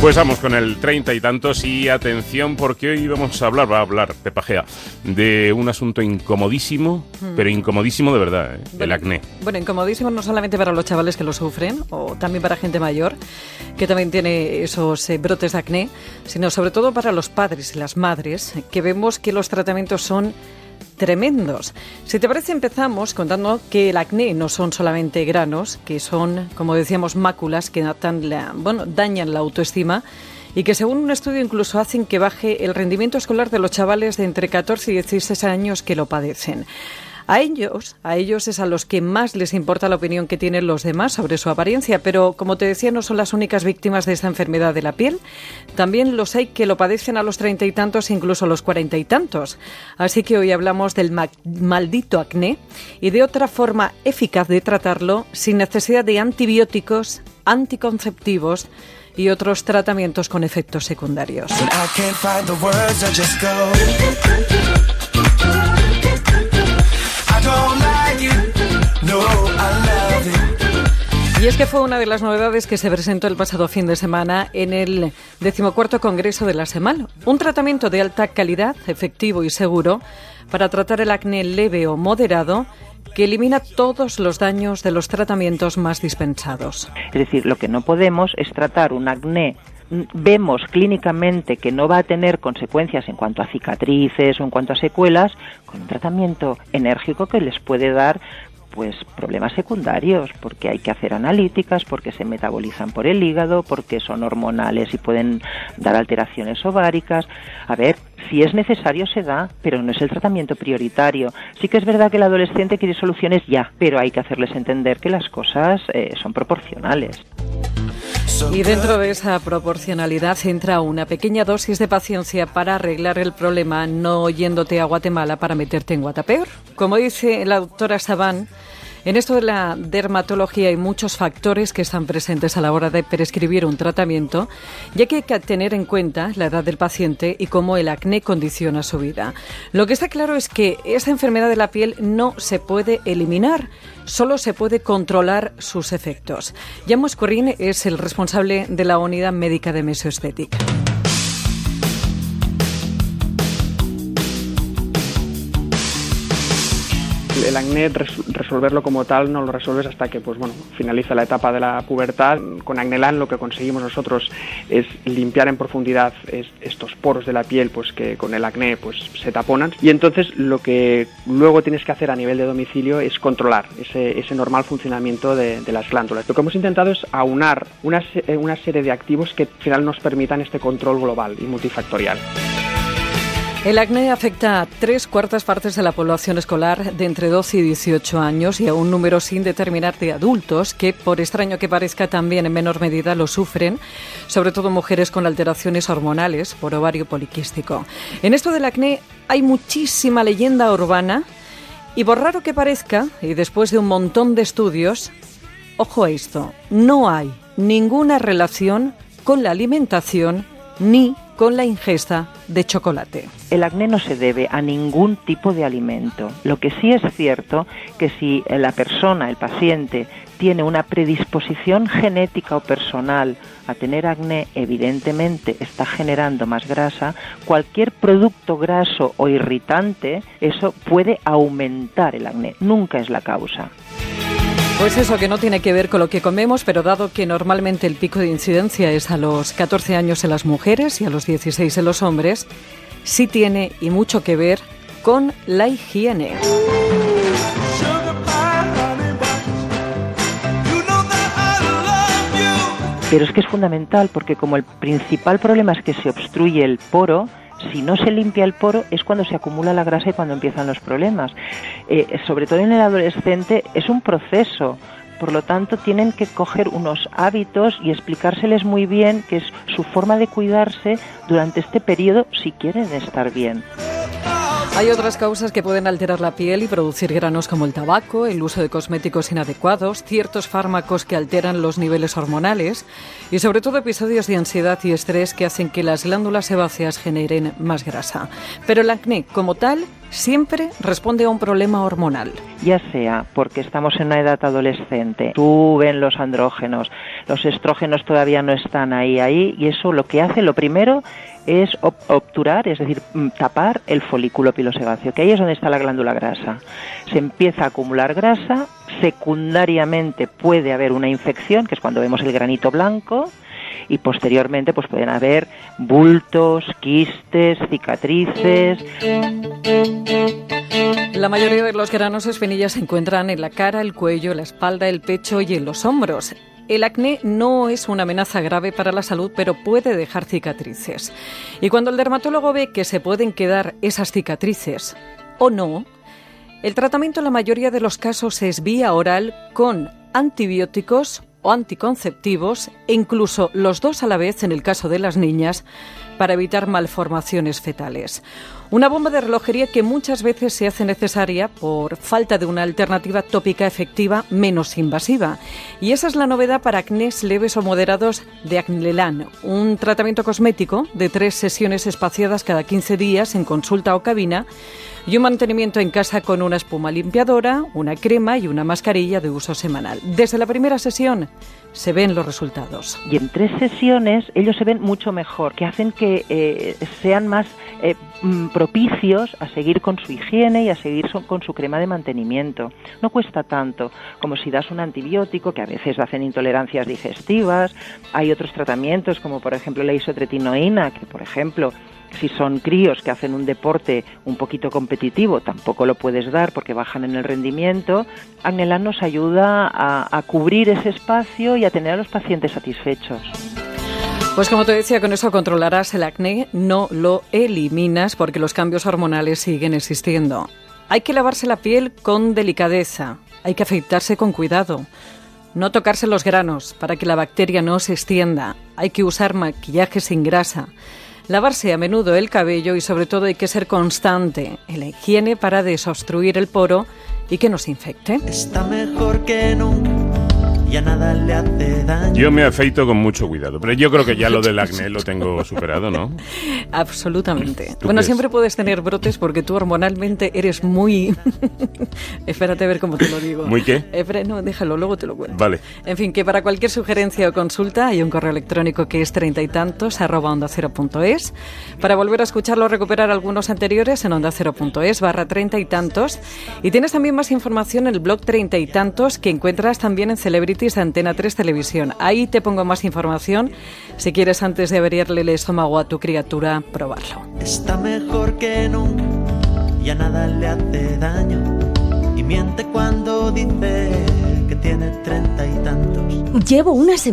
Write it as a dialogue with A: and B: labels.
A: Pues vamos con el treinta y tantos y atención porque hoy vamos a hablar, va a hablar Pepajea, de un asunto incomodísimo, hmm. pero incomodísimo de verdad, ¿eh? el acné.
B: Bueno, incomodísimo no solamente para los chavales que lo sufren, o también para gente mayor, que también tiene esos eh, brotes de acné, sino sobre todo para los padres y las madres, que vemos que los tratamientos son tremendos. Si te parece, empezamos contando que el acné no son solamente granos, que son, como decíamos, máculas que bueno, dañan la autoestima y que según un estudio incluso hacen que baje el rendimiento escolar de los chavales de entre 14 y 16 años que lo padecen. A ellos, a ellos es a los que más les importa la opinión que tienen los demás sobre su apariencia, pero como te decía, no son las únicas víctimas de esta enfermedad de la piel. También los hay que lo padecen a los treinta y tantos, incluso a los cuarenta y tantos. Así que hoy hablamos del maldito acné y de otra forma eficaz de tratarlo sin necesidad de antibióticos, anticonceptivos y otros tratamientos con efectos secundarios. Y es que fue una de las novedades que se presentó el pasado fin de semana en el decimocuarto Congreso de la SEMAL. Un tratamiento de alta calidad, efectivo y seguro para tratar el acné leve o moderado que elimina todos los daños de los tratamientos más dispensados.
C: Es decir, lo que no podemos es tratar un acné vemos clínicamente que no va a tener consecuencias en cuanto a cicatrices o en cuanto a secuelas, con un tratamiento enérgico que les puede dar pues problemas secundarios, porque hay que hacer analíticas, porque se metabolizan por el hígado, porque son hormonales y pueden dar alteraciones ováricas. A ver, si es necesario se da, pero no es el tratamiento prioritario. Sí que es verdad que el adolescente quiere soluciones ya, pero hay que hacerles entender que las cosas eh, son proporcionales.
B: Y dentro de esa proporcionalidad entra una pequeña dosis de paciencia para arreglar el problema, no yéndote a Guatemala para meterte en Guatapeor. Como dice la doctora Sabán, en esto de la dermatología hay muchos factores que están presentes a la hora de prescribir un tratamiento, ya que hay que tener en cuenta la edad del paciente y cómo el acné condiciona su vida. Lo que está claro es que esta enfermedad de la piel no se puede eliminar, solo se puede controlar sus efectos. Jan Corrin es el responsable de la unidad médica de mesoestética.
D: El acné resolverlo como tal no lo resuelves hasta que pues bueno finaliza la etapa de la pubertad. Con Acnelan lo que conseguimos nosotros es limpiar en profundidad estos poros de la piel pues que con el acné pues se taponan. Y entonces lo que luego tienes que hacer a nivel de domicilio es controlar ese, normal funcionamiento de, las glándulas. Lo que hemos intentado es aunar una, una serie de activos que al final nos permitan este control global y multifactorial.
B: El acné afecta a tres cuartas partes de la población escolar de entre 12 y 18 años y a un número sin determinar de adultos que, por extraño que parezca, también en menor medida lo sufren, sobre todo mujeres con alteraciones hormonales por ovario poliquístico. En esto del acné hay muchísima leyenda urbana y por raro que parezca, y después de un montón de estudios, ojo a esto, no hay ninguna relación con la alimentación ni con la ingesta de chocolate.
C: El acné no se debe a ningún tipo de alimento. Lo que sí es cierto que si la persona, el paciente, tiene una predisposición genética o personal a tener acné, evidentemente está generando más grasa, cualquier producto graso o irritante, eso puede aumentar el acné, nunca es la causa.
B: Pues eso que no tiene que ver con lo que comemos, pero dado que normalmente el pico de incidencia es a los 14 años en las mujeres y a los 16 en los hombres, sí tiene y mucho que ver con la higiene.
C: Pero es que es fundamental porque como el principal problema es que se obstruye el poro, si no se limpia el poro es cuando se acumula la grasa y cuando empiezan los problemas. Eh, sobre todo en el adolescente es un proceso. Por lo tanto, tienen que coger unos hábitos y explicárseles muy bien que es su forma de cuidarse durante este periodo si quieren estar bien.
B: Hay otras causas que pueden alterar la piel y producir granos como el tabaco, el uso de cosméticos inadecuados, ciertos fármacos que alteran los niveles hormonales y sobre todo episodios de ansiedad y estrés que hacen que las glándulas sebáceas generen más grasa. Pero el acné como tal siempre responde a un problema hormonal.
C: Ya sea porque estamos en una edad adolescente, suben los andrógenos, los estrógenos todavía no están ahí, ahí, y eso lo que hace, lo primero, es obturar, es decir, mm, tapar el folículo pilosebáceo, que ahí es donde está la glándula grasa. Se empieza a acumular grasa, secundariamente puede haber una infección, que es cuando vemos el granito blanco, y posteriormente pues pueden haber bultos, quistes, cicatrices.
B: La mayoría de los granos espinillas se encuentran en la cara, el cuello, la espalda, el pecho y en los hombros. El acné no es una amenaza grave para la salud, pero puede dejar cicatrices. Y cuando el dermatólogo ve que se pueden quedar esas cicatrices o no, el tratamiento en la mayoría de los casos es vía oral con antibióticos o anticonceptivos e incluso los dos a la vez en el caso de las niñas para evitar malformaciones fetales. Una bomba de relojería que muchas veces se hace necesaria por falta de una alternativa tópica efectiva menos invasiva. Y esa es la novedad para acnés leves o moderados de Acnelan, un tratamiento cosmético de tres sesiones espaciadas cada 15 días en consulta o cabina y un mantenimiento en casa con una espuma limpiadora, una crema y una mascarilla de uso semanal. Desde la primera sesión se ven los resultados.
C: Y en tres sesiones ellos se ven mucho mejor, que hacen que eh, sean más eh, mm, propicios a seguir con su higiene y a seguir con su crema de mantenimiento. No cuesta tanto como si das un antibiótico, que a veces hacen intolerancias digestivas. Hay otros tratamientos, como por ejemplo la isotretinoína, que por ejemplo si son críos que hacen un deporte un poquito competitivo, tampoco lo puedes dar porque bajan en el rendimiento. Agnelan nos ayuda a cubrir ese espacio y a tener a los pacientes satisfechos.
B: Pues como te decía, con eso controlarás el acné, no lo eliminas porque los cambios hormonales siguen existiendo. Hay que lavarse la piel con delicadeza, hay que afeitarse con cuidado, no tocarse los granos para que la bacteria no se extienda, hay que usar maquillaje sin grasa. Lavarse a menudo el cabello y sobre todo hay que ser constante en la higiene para desobstruir el poro y que no se infecte.
E: Está mejor que nunca nada le hace daño.
A: Yo me afeito con mucho cuidado, pero yo creo que ya lo del acné lo tengo superado, ¿no?
B: Absolutamente. Bueno, siempre puedes tener brotes porque tú hormonalmente eres muy... Espérate a ver cómo te lo digo.
A: ¿Muy qué?
B: no, déjalo, luego te lo cuento.
A: Vale.
B: En fin, que para cualquier sugerencia o consulta hay un correo electrónico que es treinta y tantos arroba onda cero punto es. Para volver a escucharlo o recuperar algunos anteriores en onda cero punto es barra treinta y tantos. Y tienes también más información en el blog treinta y tantos que encuentras también en Celebrity de Antena 3 Televisión. Ahí te pongo más información si quieres antes de abrirle el estómago a tu criatura probarlo.
E: Está mejor que nunca, ya nada le hace daño y miente cuando dice que tiene treinta y tantos.
F: Llevo una semana